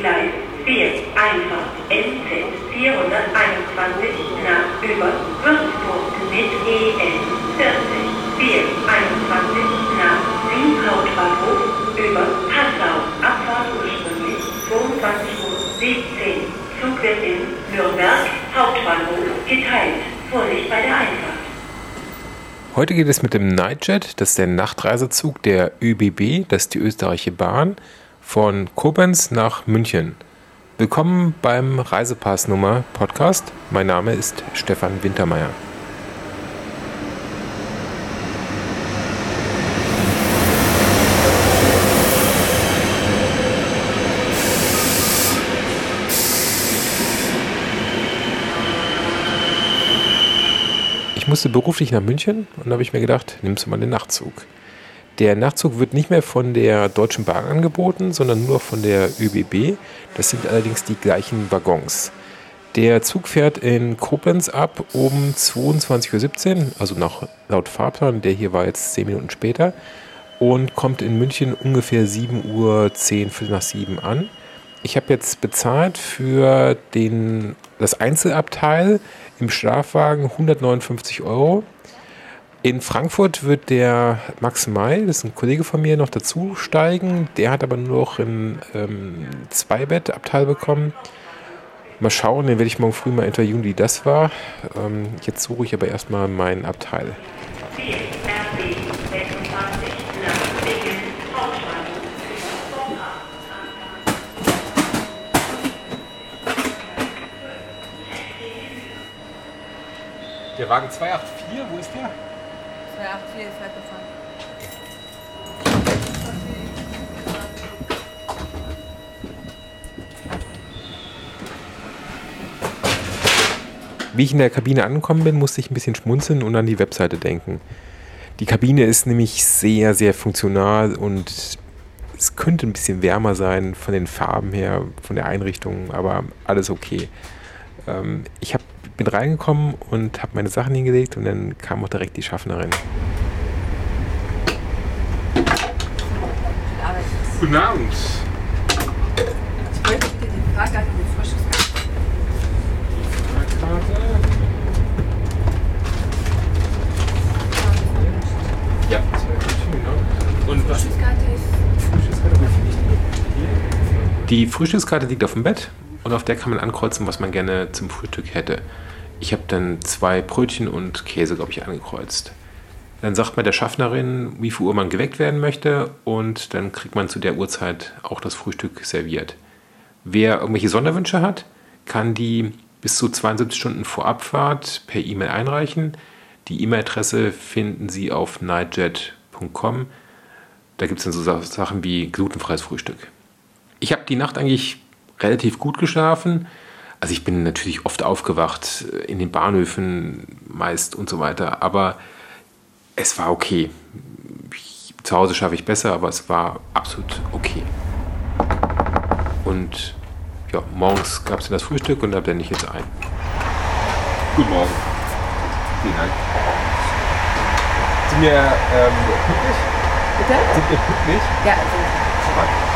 Gleis 4, Einfahrt NZ 421 nach über Würzburg mit EN 40 421 nach Wien Hauptbahnhof über Passau. Abfahrt ursprünglich 22 Uhr 17. Zug wird in Nürnberg Hauptbahnhof geteilt. Vorsicht bei der Einfahrt. Heute geht es mit dem Nightjet, das ist der Nachtreisezug der ÖBB, das ist die österreichische Bahn, von Koblenz nach München. Willkommen beim Reisepassnummer Podcast. Mein Name ist Stefan Wintermeyer. Ich musste beruflich nach München und da habe ich mir gedacht, nimmst du mal den Nachtzug. Der Nachtzug wird nicht mehr von der Deutschen Bahn angeboten, sondern nur von der ÖBB. Das sind allerdings die gleichen Waggons. Der Zug fährt in Koblenz ab um 22.17 Uhr, also nach, laut Fahrplan, der hier war jetzt 10 Minuten später, und kommt in München ungefähr 7.10 Uhr, Viertel nach 7 an. Ich habe jetzt bezahlt für den, das Einzelabteil im Schlafwagen 159 Euro. In Frankfurt wird der Max May, das ist ein Kollege von mir, noch dazu steigen. Der hat aber nur noch ein ähm, Zweibettabteil bekommen. Mal schauen, den werde ich morgen früh mal interviewen, wie das war. Ähm, jetzt suche ich aber erstmal mein Abteil. 4 RB 26 nach Bingen Hauptbahnhof über Vorabend. Der Wagen 284, wo ist der? 284 ist weggefahren. Wie ich in der Kabine angekommen bin, musste ich ein bisschen schmunzeln und an die Webseite denken. Die Kabine ist nämlich sehr, sehr funktional und es könnte ein bisschen wärmer sein von den Farben her, von der Einrichtung, aber alles okay. Ähm, ich hab, bin reingekommen und habe meine Sachen hingelegt und dann kam auch direkt die Schaffnerin. Guten Abend. Ich wollte dir die Frage an die Frisches Ja, Und was? Frühstückskarte ist. Die Frühstückskarte liegt auf dem Bett und auf der kann man ankreuzen, was man gerne zum Frühstück hätte. Ich habe dann zwei Brötchen und Käse, glaube ich, angekreuzt. Dann sagt man der Schaffnerin, wie viel Uhr man geweckt werden möchte und dann kriegt man zu der Uhrzeit auch das Frühstück serviert. Wer irgendwelche Sonderwünsche hat, kann die bis zu 72 Stunden vor Abfahrt per E-Mail einreichen. Die E-Mail-Adresse finden Sie auf nightjet.com. Da gibt es dann so Sa- Sachen wie glutenfreies Frühstück. Ich habe die Nacht eigentlich relativ gut geschlafen. Also ich bin natürlich oft aufgewacht, äh, in den Bahnhöfen meist und so weiter, aber es war okay. Ich, zu Hause schaffe ich besser, aber es war absolut okay. Und ja, morgens gab es dann das Frühstück und da blende ich jetzt ein. Guten Morgen. Vielen Dank. Sind wir ähm, pünktlich? Bitte? Sind wir pünktlich? Ja, also.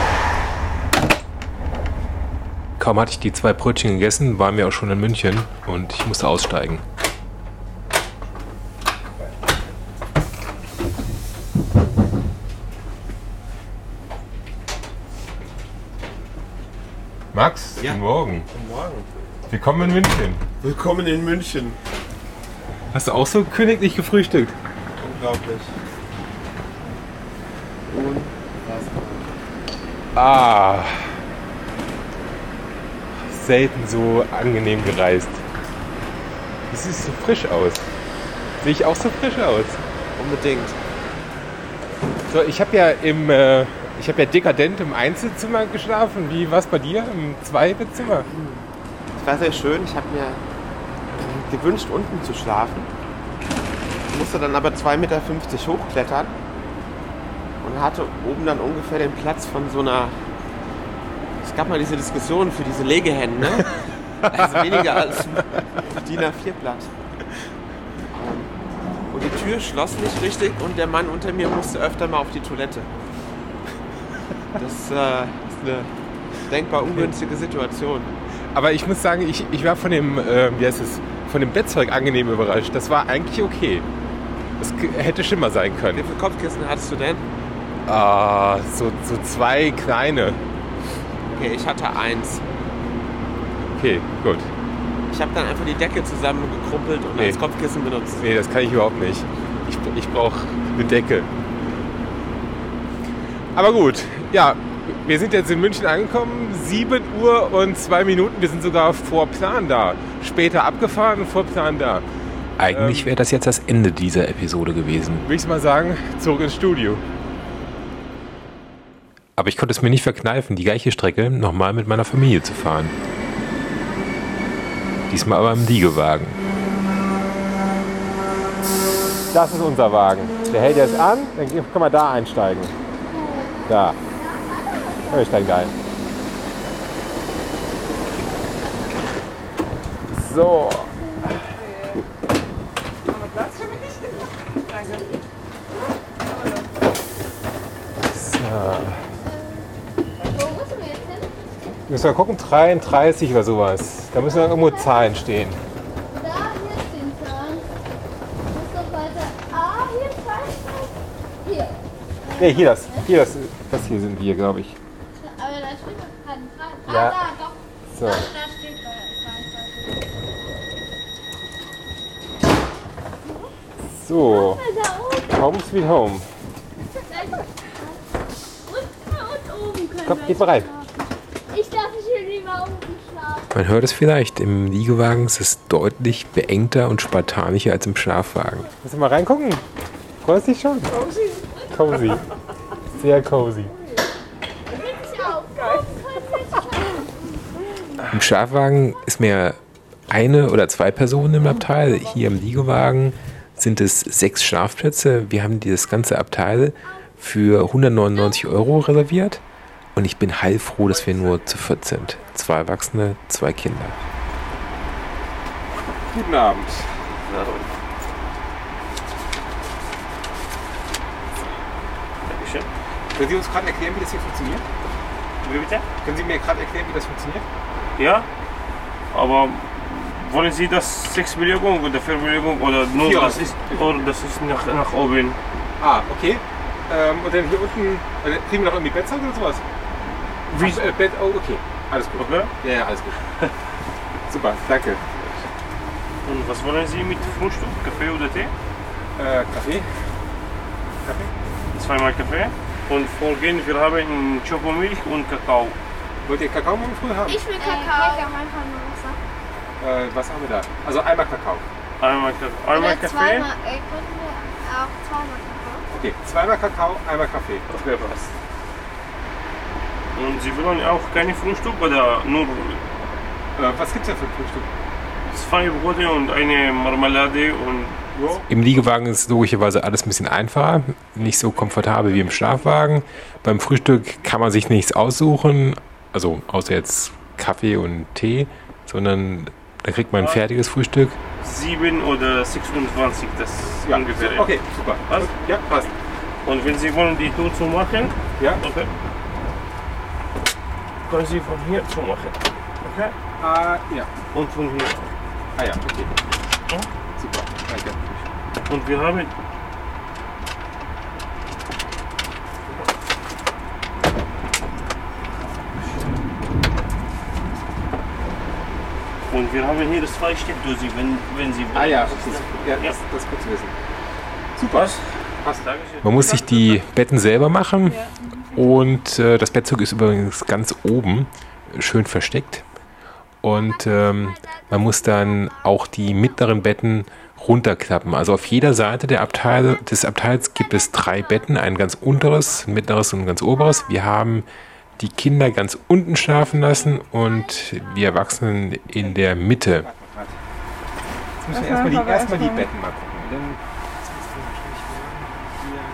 Kaum hatte ich die zwei Brötchen gegessen, waren wir auch schon in München und ich musste aussteigen. Max, Ja. guten Morgen. Guten Morgen. Willkommen in München. Willkommen in München. Hast du auch so königlich gefrühstückt? Unglaublich. Unfassbar. Ah. Selten so angenehm gereist. Du siehst so frisch aus. Sehe ich auch so frisch aus? Unbedingt. So, ich habe ja im, äh, ich habe ja dekadent im Einzelzimmer geschlafen. Wie war es bei dir? Im Zweibettzimmer? Es war sehr schön. Ich habe mir gewünscht, unten zu schlafen. Musste dann aber 2,50 Meter hochklettern und hatte oben dann ungefähr den Platz von so einer. Es gab mal diese Diskussion für diese Legehennen, ne? Also weniger als ein DIN A4-Blatt. Und die Tür schloss nicht richtig und der Mann unter mir musste öfter mal auf die Toilette. Das äh, ist eine denkbar ungünstige Situation. Aber ich muss sagen, ich, ich war von dem, äh, wie heißt es, von dem Bettzeug angenehm überrascht. Das war eigentlich okay. Das k- hätte schlimmer sein Wie können. viele Kopfkissen hattest du denn? Ah, so, so zwei kleine. Okay, ich hatte eins. Okay, gut. Ich habe dann einfach die Decke zusammengekrumpelt und Nee. als Kopfkissen benutzt. Nee, das kann ich überhaupt nicht. Ich, ich brauche eine Decke. Aber gut, ja, wir sind jetzt in München angekommen. 7 Uhr und 2 Minuten. Wir sind sogar vor Plan da. Später abgefahren vor Plan da. Eigentlich Ähm, wäre das jetzt das Ende dieser Episode gewesen. Würde ich mal sagen, zurück ins Studio. Aber ich konnte es mir nicht verkneifen, die gleiche Strecke nochmal mit meiner Familie zu fahren. Diesmal aber im Liegewagen. Das ist unser Wagen. Der hält jetzt an, dann kann man da einsteigen. Da. Ja, Ich steigen da ein. So. Wo müssen wir jetzt hin? Müssen wir gucken, 33 oder sowas. Da müssen irgendwo Zahlen stehen. Da, hier stehen Zahlen. Muss doch weiter. Ah, hier zwei. Hier. Ne, hier das. Hier das. Das hier sind wir, glaube ich. Aber da steht doch keine Zahlen. Ah, Ja. da, doch. So. Da, da steht da 22. So. Home sweet home. Und, und oben können Komm, wir geht mal rein. Ich darf nicht lieber oben schlafen. Man hört es vielleicht, im Liegewagen ist es deutlich beengter und spartanischer als im Schlafwagen. Willst du mal reingucken? Freust dich schon? Cozy. Cozy. Sehr cozy. Im Schlafwagen ist mehr eine oder zwei Personen im Abteil. Hier im Liegewagen sind es sechs Schlafplätze. Wir haben dieses ganze Abteil für 199 Euro reserviert. Und ich bin heilfroh, dass wir nur zu viert sind. Zwei Erwachsene, zwei Kinder. Guten Abend. Dankeschön. Können Sie uns gerade erklären, wie das hier funktioniert? Wie bitte? Können Sie mir gerade erklären, wie das funktioniert? Ja, aber wollen Sie das Sechsbelegung oder Vierbelegung oder nur Vier. das ist oder das ist nach, nach oben? Ah, okay. Ähm, und dann hier unten, äh, kriegen wir noch irgendwie Bettzeug oder sowas? Wie? Ach, äh, Bett, oh, okay. Alles gut. Okay. Ja, ja, alles gut. Super, danke. Und was wollen Sie mit Frühstück? Kaffee oder Tee? Äh, Kaffee? Kaffee? Zweimal Kaffee. Und vorgehen, wir haben Schokomilch und Kakao. Wollt ihr Kakao morgen früh haben? Ich will Kakao. Ich einfach nur Wasser. Äh, was haben wir da? Also einmal Kakao. Einmal, Kakao. Einmal Oder Kaffee. Zweimal, äh, wir auch zweimal Kakao. Okay, zweimal Kakao, einmal Kaffee. Okay, passt. Und Sie wollen auch keine Frühstück oder nur Äh, was gibt's denn für ein Frühstück? zwei Brote und eine Marmelade und Jo. Im Liegewagen ist logischerweise alles ein bisschen einfacher, nicht so komfortabel wie im Schlafwagen. Beim Frühstück kann man sich nichts aussuchen, also außer jetzt Kaffee und Tee, sondern da kriegt man ein fertiges Frühstück. 7 oder 26, das Ja, ungefähr. okay, super. Passt? Ja, passt. Und wenn Sie wollen die Tour zu machen, Ja, okay. Können Sie von hier zu machen. Okay? ah, ja. Und von hier. Ah ja, okay. Ja. Super, danke. Und wir haben Und wir haben hier zwei Steckdosen, wenn, wenn Sie wollen. Ah ja, okay. Ja, Ja. das, das ist gut zu wissen. Super. Was? Passt. Dankeschön. Man muss sich die Betten selber machen und äh, das Bettzeug ist übrigens ganz oben, schön versteckt. Und ähm, man muss dann auch die mittleren Betten runterklappen. Also auf jeder Seite der Abteil, des Abteils gibt es drei Betten, ein ganz unteres, ein mittleres und ein ganz oberes. Wir haben die Kinder ganz unten schlafen lassen und wir Erwachsenen in der Mitte. Jetzt müssen wir erstmal die, erstmal die Betten mal gucken. Dann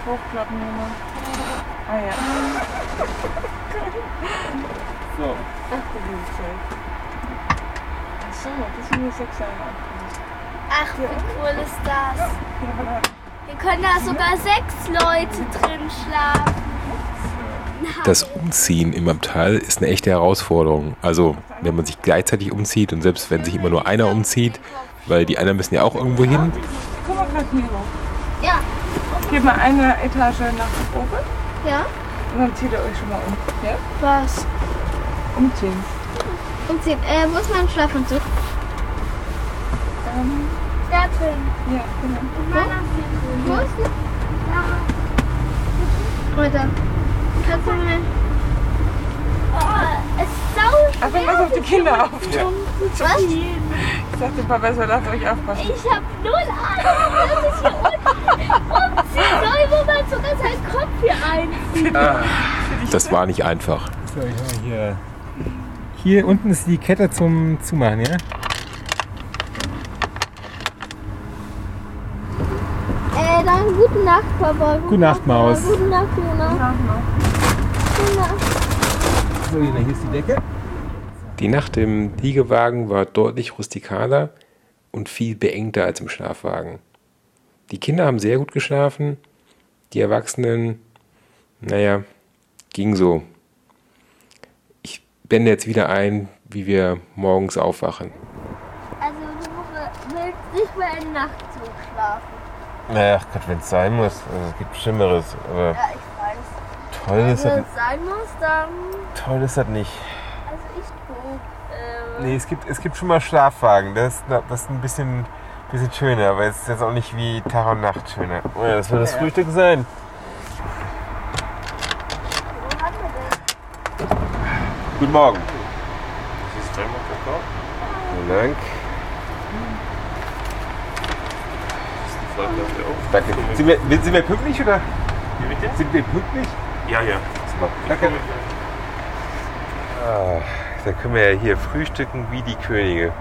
Hochklappen nochmal. Ah ja. so. Ach du liebe Zeit. Achso, das sind nur sechs Jahre Ach, wie cool ist das? Hier können da sogar sechs Leute drin schlafen. Das Umziehen im Abteil ist eine echte Herausforderung. Also, wenn man sich gleichzeitig umzieht und selbst wenn sich immer nur einer umzieht, weil die anderen müssen ja auch irgendwo hin. Guck mal gerade hier hoch. Ja. Geht mal eine Etage nach oben Ja? und dann zieht ihr euch schon mal um. Ja? Was? Umziehen. Umziehen. Äh, wo ist mein Schlafanzug? Ähm, Da drin. ja, genau. Wo ist der? Oder? Kannst du mir... Oh, es ist sau Also pass auf die Kinder auf. Was? Ich sagte, Papa soll auf euch aufpassen. Ich hab null Ahnung, dass ich hier unten umziehen soll, wo sogar seinen Kopf hier einzieht. Das war nicht einfach. So, ich mal hier. Hier unten ist die Kette zum Zumachen, ja? Äh, dann gute Nacht, Papa. Gute, Gute Nacht, Maus. Papa. Gute Nacht, Jona. Gute Nacht. So, hier ist die Decke. Die Nacht im Liegewagen war deutlich rustikaler und viel beengter als im Schlafwagen. Die Kinder haben sehr gut geschlafen, die Erwachsenen, naja, ging so. Ich blende jetzt wieder ein, wie wir morgens aufwachen. Also, du willst nicht mehr in Nachtzug schlafen. Naja, Gott, wenn es sein muss. Also, es gibt Schlimmeres. Aber Ja, ich weiß. toll ist Wenn das, es sein muss, dann. toll ist das nicht. Also, ich guck. Äh, Nee, es gibt, es gibt schon mal Schlafwagen. Das das ist ein bisschen, bisschen schöner, aber es ist jetzt auch nicht wie Tag und Nacht schöner. Oh ja, das wird das Frühstück sein. Guten Morgen. Das ist dreimal Kakao. Vielen Dank. Danke. Sind wir, sind wir pünktlich oder? Wie bitte? Sind wir pünktlich? Ja, ja. Danke. Ah, dann können wir ja hier frühstücken wie die Könige.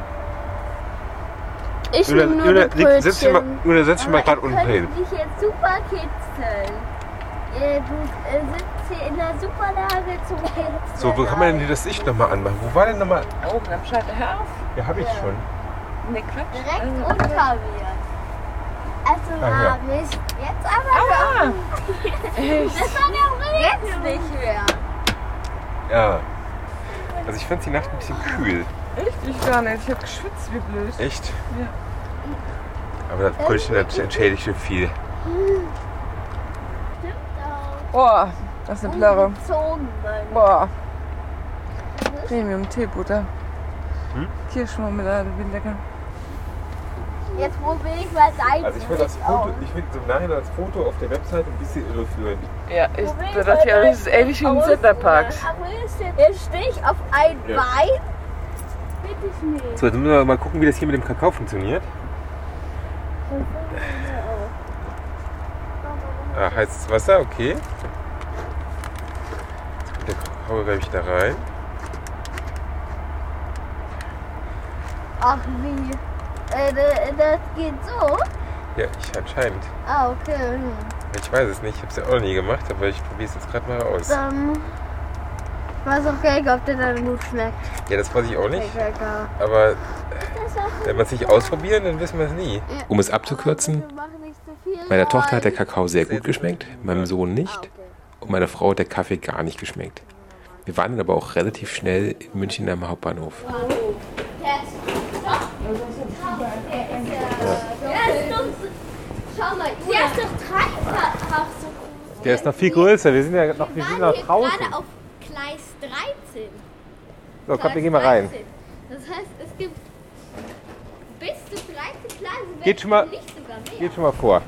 Ich Juna, nehme nur Juna, die leg- setz dich mal. Juna, setz dich mal gerade ich unten hin. könnte dich jetzt super kitzeln. Äh, du äh, sitzt hier in der Superlage zum Kitzeln. So, wo kann man denn das Licht nochmal anmachen? Wo war denn nochmal? Oben am Schatten. Hör auf. Ja, hab ich schon. Ne, Quatsch. Direkt Also, unter mir. Also Ah, ja. habe ich jetzt aber Ah, echt? Das war der Jetzt nicht mehr. Ja. Also ich fand die Nacht ein bisschen kühl. Echt? Ich gar nicht. Ich hab geschwitzt wie blöd. Echt? Ja. Aber das Brötchen hat entschädigt schon viel. Stimmt auch. Boah, das ist eine Mann. Boah. Premium Teebutter. Hm? Kirschmarmelade, wie lecker. Jetzt probiere ich mal dein Also ich finde das Foto, ich finde so im Nachhinein das Foto auf der Webseite ein bisschen irreführend. Ja, ich das hier das ist ähnlich wie im Centerpark. Jetzt stehe ich auf ein Ja. Bein. Ich nicht. So, jetzt müssen wir mal gucken, wie das hier mit dem Kakao funktioniert. Ah, heißes Wasser, okay. Jetzt kommt der Kakao, glaube ich, da rein. Ach wie? Äh, das geht so? Ja, ich anscheinend. Ah, okay. Ich weiß es nicht, ich habe es ja auch nie gemacht, aber ich probiere es jetzt gerade mal aus. Dann weiß auch gar nicht, ob der dann gut schmeckt. Ja, das weiß ich auch nicht. Aber auch wenn wir es nicht ausprobieren, dann wissen wir es nie. Um es abzukürzen, meiner Tochter hat der Kakao sehr gut geschmeckt, meinem Sohn nicht und meiner Frau hat der Kaffee gar nicht geschmeckt. Wir waren dann aber auch relativ schnell in München am Hauptbahnhof. Der ist noch viel größer, wir sind ja noch, wir sind noch draußen. gerade auf Gleis 13. So, komm, wir gehen mal rein. 13. Das heißt, es gibt bis zu 13 Gleise. wenn Geht schon mal- Nicht sogar mehr. Geht schon mal vor.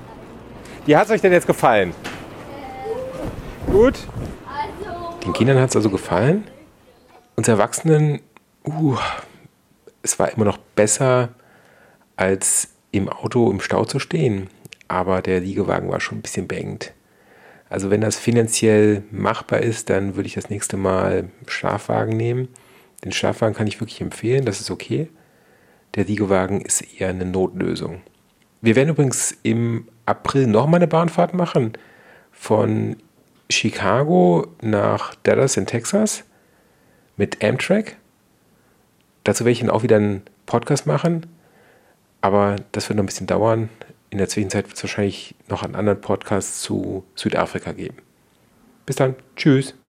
Wie hat es euch denn jetzt gefallen? Gut? Also, Den Kindern hat es also gefallen. Uns Erwachsenen, uh, es war immer noch besser, als im Auto im Stau zu stehen. Aber der Liegewagen war schon ein bisschen beengt. Also wenn das finanziell machbar ist, dann würde ich das nächste Mal Schlafwagen nehmen. Den Schlafwagen kann ich wirklich empfehlen, das ist okay. Der Liegewagen ist eher eine Notlösung. Wir werden übrigens im April nochmal eine Bahnfahrt machen. Von Chicago nach Dallas in Texas mit Amtrak. Dazu werde ich dann auch wieder einen Podcast machen. Aber das wird noch ein bisschen dauern. In der Zwischenzeit wird es wahrscheinlich noch einen anderen Podcast zu Südafrika geben. Bis dann. Tschüss.